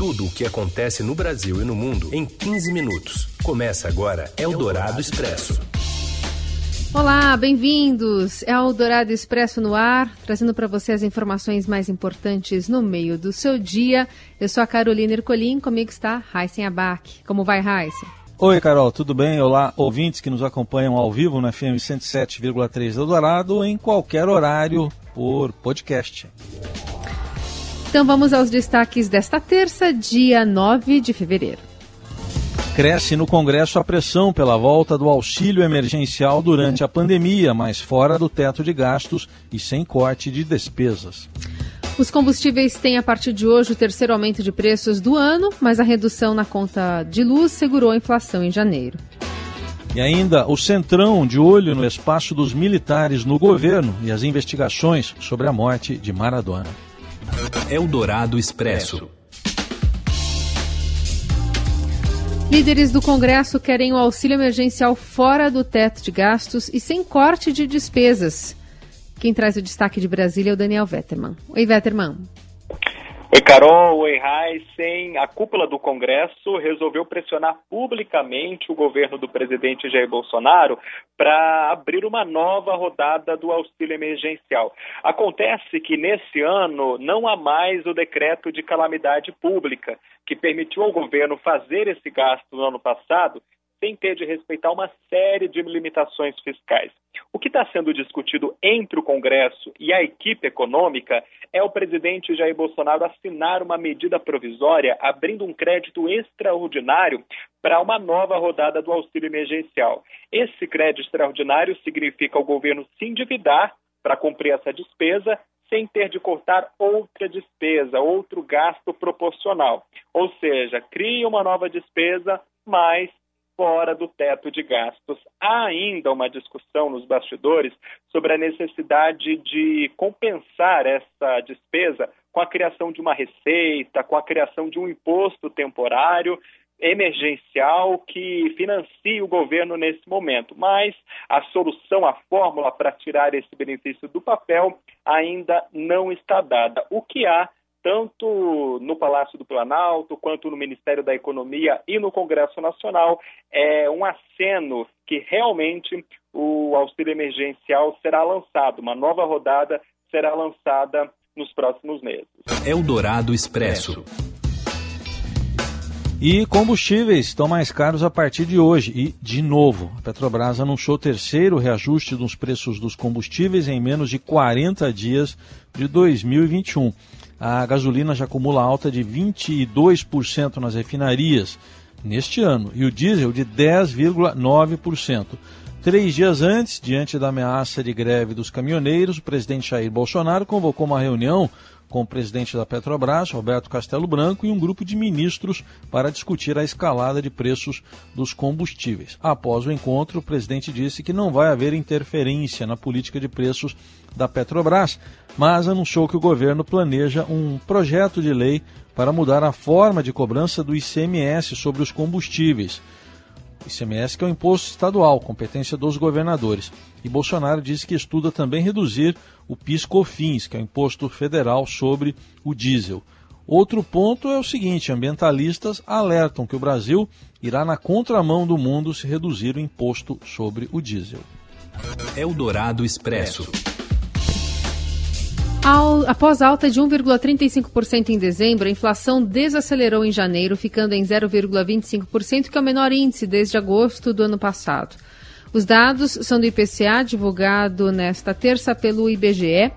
tudo o que acontece no Brasil e no mundo em 15 minutos. Começa agora Eldorado Expresso. Olá, bem-vindos! É o Dourado Expresso no ar, trazendo para você as informações mais importantes no meio do seu dia. Eu sou a Carolina Ercolim, comigo está Heisen Abac. Como vai, Heisen? Oi, Carol, tudo bem? Olá, ouvintes que nos acompanham ao vivo no FM 107,3 do Dourado em qualquer horário por podcast. Então vamos aos destaques desta terça, dia 9 de fevereiro. Cresce no Congresso a pressão pela volta do auxílio emergencial durante a pandemia, mas fora do teto de gastos e sem corte de despesas. Os combustíveis têm a partir de hoje o terceiro aumento de preços do ano, mas a redução na conta de luz segurou a inflação em janeiro. E ainda o Centrão de olho no espaço dos militares no governo e as investigações sobre a morte de Maradona. Eldorado Expresso. Líderes do Congresso querem o auxílio emergencial fora do teto de gastos e sem corte de despesas. Quem traz o destaque de Brasília é o Daniel Vetterman. Oi, Vetterman. Oi, Carol. Oi, Heisen. A cúpula do Congresso resolveu pressionar publicamente o governo do presidente Jair Bolsonaro para abrir uma nova rodada do auxílio emergencial. Acontece que nesse ano não há mais o decreto de calamidade pública, que permitiu ao governo fazer esse gasto no ano passado sem ter de respeitar uma série de limitações fiscais. O que está sendo discutido entre o Congresso e a equipe econômica é o presidente Jair Bolsonaro assinar uma medida provisória abrindo um crédito extraordinário para uma nova rodada do auxílio emergencial. Esse crédito extraordinário significa o governo se endividar para cumprir essa despesa sem ter de cortar outra despesa, outro gasto proporcional. Ou seja, cria uma nova despesa, mas fora do teto de gastos. Há ainda uma discussão nos bastidores sobre a necessidade de compensar essa despesa com a criação de uma receita, com a criação de um imposto temporário emergencial que financie o governo nesse momento. Mas a solução, a fórmula para tirar esse benefício do papel ainda não está dada. O que há tanto no Palácio do Planalto, quanto no Ministério da Economia e no Congresso Nacional, é um aceno que realmente o auxílio emergencial será lançado, uma nova rodada será lançada nos próximos meses. Eldorado Expresso. E combustíveis estão mais caros a partir de hoje. E, de novo, a Petrobras anunciou o terceiro reajuste dos preços dos combustíveis em menos de 40 dias de 2021 a gasolina já acumula alta de 22% nas refinarias neste ano e o diesel de 10,9%. Três dias antes, diante da ameaça de greve dos caminhoneiros, o presidente Jair Bolsonaro convocou uma reunião com o presidente da Petrobras, Roberto Castelo Branco, e um grupo de ministros para discutir a escalada de preços dos combustíveis. Após o encontro, o presidente disse que não vai haver interferência na política de preços da Petrobras, mas anunciou que o governo planeja um projeto de lei para mudar a forma de cobrança do ICMS sobre os combustíveis. ICMS que é o imposto estadual, competência dos governadores. E Bolsonaro disse que estuda também reduzir o PIS/COFINS, que é o imposto federal sobre o diesel. Outro ponto é o seguinte: ambientalistas alertam que o Brasil irá na contramão do mundo se reduzir o imposto sobre o diesel. Eldorado Expresso. Ao, após alta de 1,35% em dezembro, a inflação desacelerou em janeiro, ficando em 0,25%, que é o menor índice desde agosto do ano passado. Os dados são do IPCA, divulgado nesta terça pelo IBGE,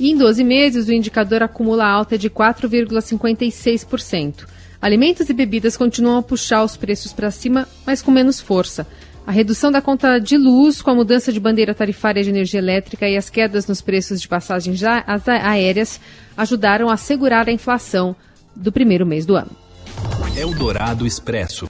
e em 12 meses o indicador acumula alta de 4,56%. Alimentos e bebidas continuam a puxar os preços para cima, mas com menos força. A redução da conta de luz com a mudança de bandeira tarifária de energia elétrica e as quedas nos preços de passagens aéreas ajudaram a segurar a inflação do primeiro mês do ano. Eldorado Expresso.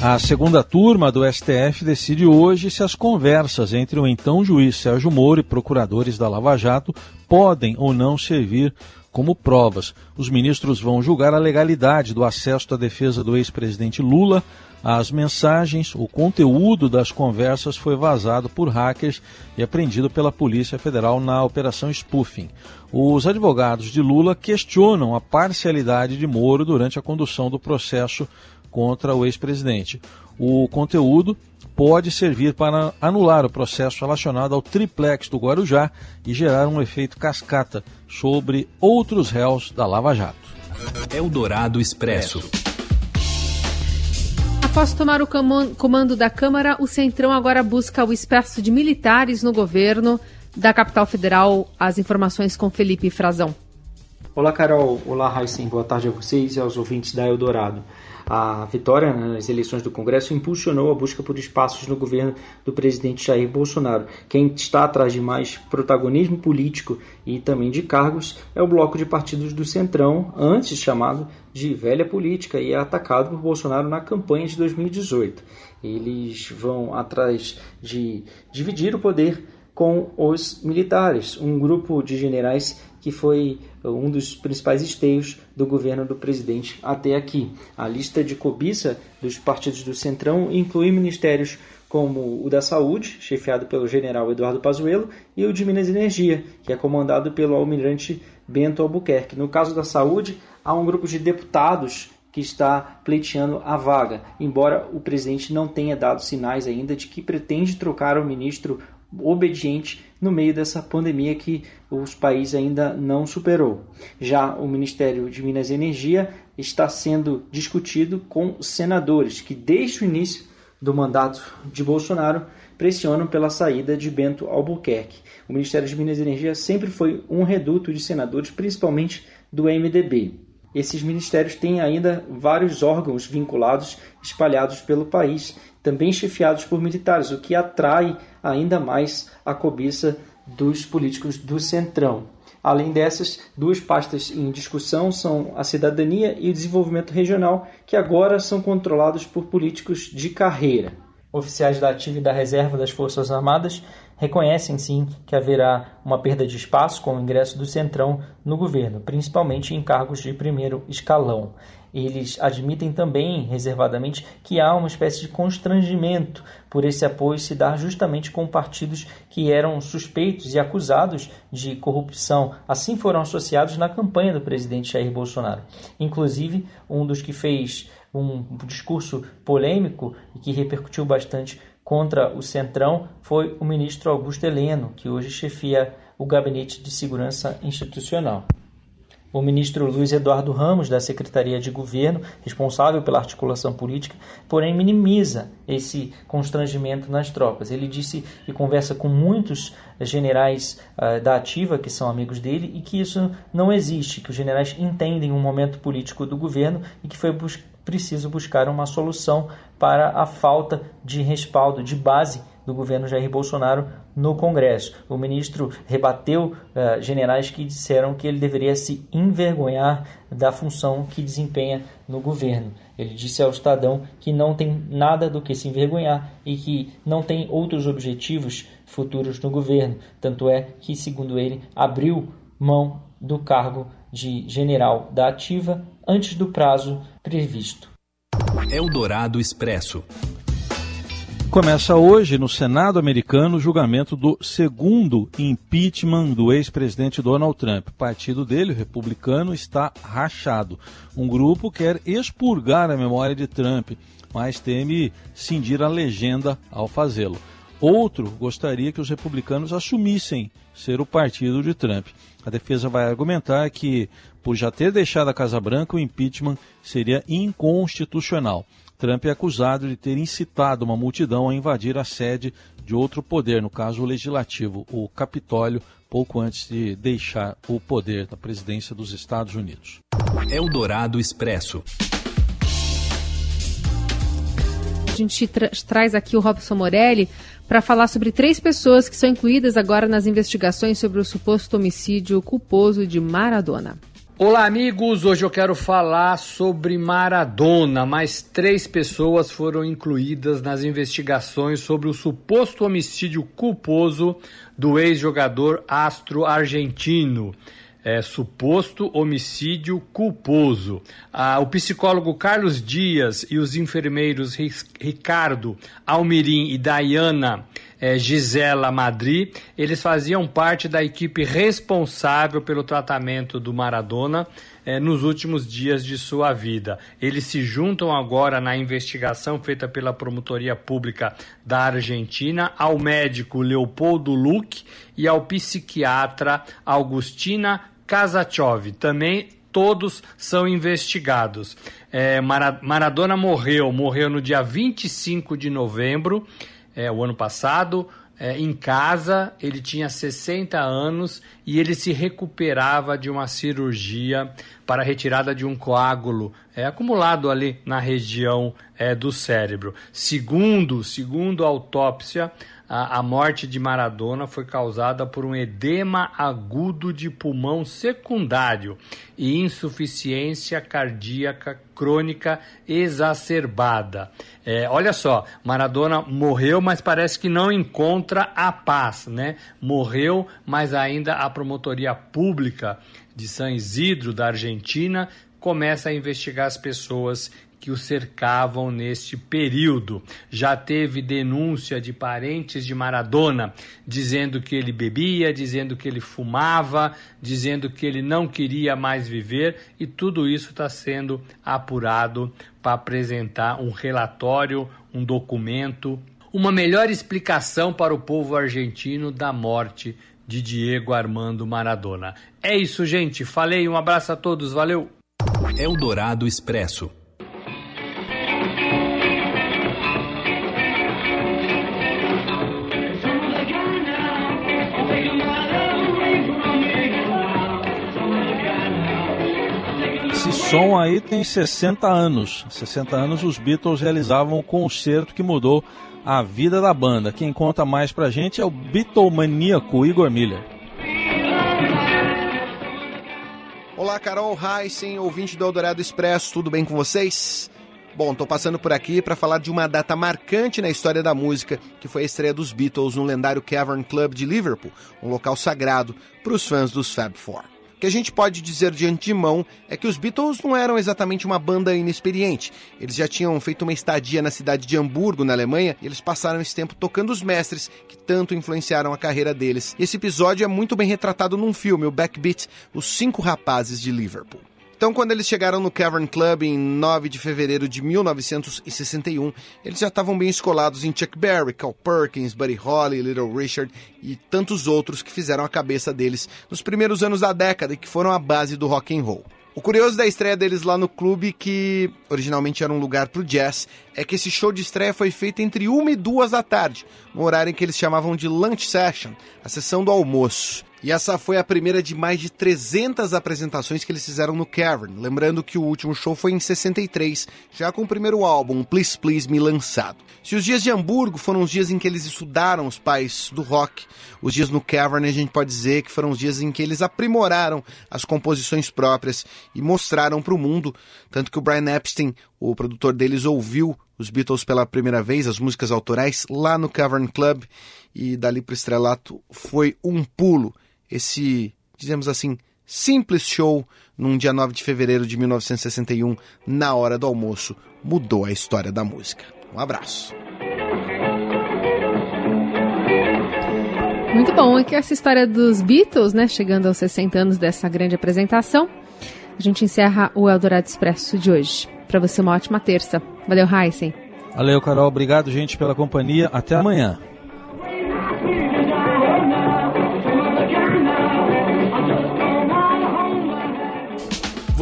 A segunda turma do STF decide hoje se as conversas entre o então juiz Sérgio Moro e procuradores da Lava Jato podem ou não servir como provas. Os ministros vão julgar a legalidade do acesso à defesa do ex-presidente Lula às mensagens. O conteúdo das conversas foi vazado por hackers e apreendido pela Polícia Federal na Operação Spoofing. Os advogados de Lula questionam a parcialidade de Moro durante a condução do processo contra o ex-presidente. O conteúdo pode servir para anular o processo relacionado ao triplex do Guarujá e gerar um efeito cascata sobre outros réus da Lava Jato. Eldorado Expresso. Após tomar o comando da Câmara, o Centrão agora busca o espaço de militares no governo da capital federal. As informações com Felipe Frazão. Olá, Carol. Olá, Raíssen. Boa tarde a vocês e aos ouvintes da Eldorado. A vitória nas eleições do Congresso impulsionou a busca por espaços no governo do presidente Jair Bolsonaro. Quem está atrás de mais protagonismo político e também de cargos é o bloco de partidos do Centrão, antes chamado de velha política e é atacado por Bolsonaro na campanha de 2018. Eles vão atrás de dividir o poder com os militares, um grupo de generais que foi um dos principais esteios do governo do presidente até aqui. A lista de cobiça dos partidos do Centrão inclui ministérios como o da Saúde, chefiado pelo general Eduardo Pazuello, e o de Minas e Energia, que é comandado pelo almirante Bento Albuquerque. No caso da Saúde, há um grupo de deputados que está pleiteando a vaga, embora o presidente não tenha dado sinais ainda de que pretende trocar o ministro obediente no meio dessa pandemia que os países ainda não superou. Já o Ministério de Minas e Energia está sendo discutido com senadores que desde o início do mandato de Bolsonaro pressionam pela saída de Bento Albuquerque. O Ministério de Minas e Energia sempre foi um reduto de senadores, principalmente do MDB. Esses ministérios têm ainda vários órgãos vinculados espalhados pelo país, também chefiados por militares, o que atrai ainda mais a cobiça dos políticos do Centrão. Além dessas, duas pastas em discussão são a cidadania e o desenvolvimento regional, que agora são controlados por políticos de carreira. Oficiais da ativa e da reserva das Forças Armadas reconhecem sim que haverá uma perda de espaço com o ingresso do Centrão no governo, principalmente em cargos de primeiro escalão. Eles admitem também, reservadamente, que há uma espécie de constrangimento por esse apoio se dar justamente com partidos que eram suspeitos e acusados de corrupção. Assim foram associados na campanha do presidente Jair Bolsonaro. Inclusive, um dos que fez um discurso polêmico e que repercutiu bastante contra o Centrão foi o ministro Augusto Heleno, que hoje chefia o Gabinete de Segurança Institucional. O ministro Luiz Eduardo Ramos, da Secretaria de Governo, responsável pela articulação política, porém minimiza esse constrangimento nas tropas. Ele disse que conversa com muitos generais uh, da ativa, que são amigos dele, e que isso não existe, que os generais entendem o momento político do governo e que foi preciso buscar uma solução para a falta de respaldo, de base do governo Jair Bolsonaro no Congresso. O ministro rebateu uh, generais que disseram que ele deveria se envergonhar da função que desempenha no governo. Ele disse ao Estadão que não tem nada do que se envergonhar e que não tem outros objetivos futuros no governo. Tanto é que, segundo ele, abriu mão do cargo de general da ativa antes do prazo previsto. Eldorado Expresso. Começa hoje no Senado americano o julgamento do segundo impeachment do ex-presidente Donald Trump. O partido dele, o republicano, está rachado. Um grupo quer expurgar a memória de Trump, mas teme cindir a legenda ao fazê-lo. Outro gostaria que os republicanos assumissem ser o partido de Trump. A defesa vai argumentar que, por já ter deixado a Casa Branca, o impeachment seria inconstitucional. Trump é acusado de ter incitado uma multidão a invadir a sede de outro poder, no caso o legislativo, o Capitólio, pouco antes de deixar o poder da presidência dos Estados Unidos. Eldorado Expresso. Gente tra traz aqui o Robson Morelli para falar sobre três pessoas que são incluídas agora nas investigações sobre o suposto homicídio culposo de Maradona. Olá, amigos! Hoje eu quero falar sobre Maradona. Mais três pessoas foram incluídas nas investigações sobre o suposto homicídio culposo do ex-jogador astro argentino. É, suposto homicídio culposo. Ah, o psicólogo Carlos Dias e os enfermeiros Ricardo Almirim e Dayana é, Gisela Madri, eles faziam parte da equipe responsável pelo tratamento do Maradona é, nos últimos dias de sua vida. Eles se juntam agora na investigação feita pela Promotoria Pública da Argentina ao médico Leopoldo Luque e ao psiquiatra Augustina Kasachov. Também todos são investigados. É, Maradona morreu, morreu no dia 25 de novembro é, o ano passado, é, em casa, ele tinha 60 anos e ele se recuperava de uma cirurgia para retirada de um coágulo é, acumulado ali na região é, do cérebro. Segundo, segundo a autópsia, a, a morte de Maradona foi causada por um edema agudo de pulmão secundário e insuficiência cardíaca crônica exacerbada. É, olha só, Maradona morreu, mas parece que não encontra a paz, né? Morreu, mas ainda a promotoria pública de San Isidro, da Argentina, começa a investigar as pessoas que o cercavam neste período. Já teve denúncia de parentes de Maradona dizendo que ele bebia, dizendo que ele fumava, dizendo que ele não queria mais viver e tudo isso está sendo apurado para apresentar um relatório, um documento, uma melhor explicação para o povo argentino da morte de Diego Armando Maradona. É isso, gente. Falei, um abraço a todos, valeu. Eldorado Expresso. som aí tem 60 anos. 60 anos os Beatles realizavam um concerto que mudou a vida da banda. Quem conta mais pra gente é o Beatlemaníaco Igor Miller. Olá, Carol Heisen, ouvinte do Eldorado Expresso, tudo bem com vocês? Bom, tô passando por aqui para falar de uma data marcante na história da música, que foi a estreia dos Beatles no lendário Cavern Club de Liverpool, um local sagrado para os fãs dos Fab Four. O que a gente pode dizer de antemão é que os Beatles não eram exatamente uma banda inexperiente. Eles já tinham feito uma estadia na cidade de Hamburgo, na Alemanha, e eles passaram esse tempo tocando os mestres que tanto influenciaram a carreira deles. E esse episódio é muito bem retratado num filme, o Backbeat, Os Cinco Rapazes de Liverpool. Então, quando eles chegaram no Cavern Club em 9 de fevereiro de 1961, eles já estavam bem escolados em Chuck Berry, Carl Perkins, Buddy Holly, Little Richard e tantos outros que fizeram a cabeça deles nos primeiros anos da década e que foram a base do rock and roll. O curioso da estreia deles lá no clube, que originalmente era um lugar para o jazz, é que esse show de estreia foi feito entre uma e duas da tarde, no horário em que eles chamavam de lunch session, a sessão do almoço. E essa foi a primeira de mais de 300 apresentações que eles fizeram no Cavern. Lembrando que o último show foi em 63, já com o primeiro álbum, Please Please Me, lançado. Se os dias de Hamburgo foram os dias em que eles estudaram os pais do rock, os dias no Cavern a gente pode dizer que foram os dias em que eles aprimoraram as composições próprias e mostraram para o mundo. Tanto que o Brian Epstein, o produtor deles, ouviu os Beatles pela primeira vez, as músicas autorais, lá no Cavern Club. E dali para o estrelato foi um pulo esse, dizemos assim, simples show num dia 9 de fevereiro de 1961, na hora do almoço, mudou a história da música. Um abraço. Muito bom, é que essa história dos Beatles, né, chegando aos 60 anos dessa grande apresentação, a gente encerra o Eldorado Expresso de hoje. Para você, uma ótima terça. Valeu, Heisen. Valeu, Carol. Obrigado, gente, pela companhia. Até amanhã.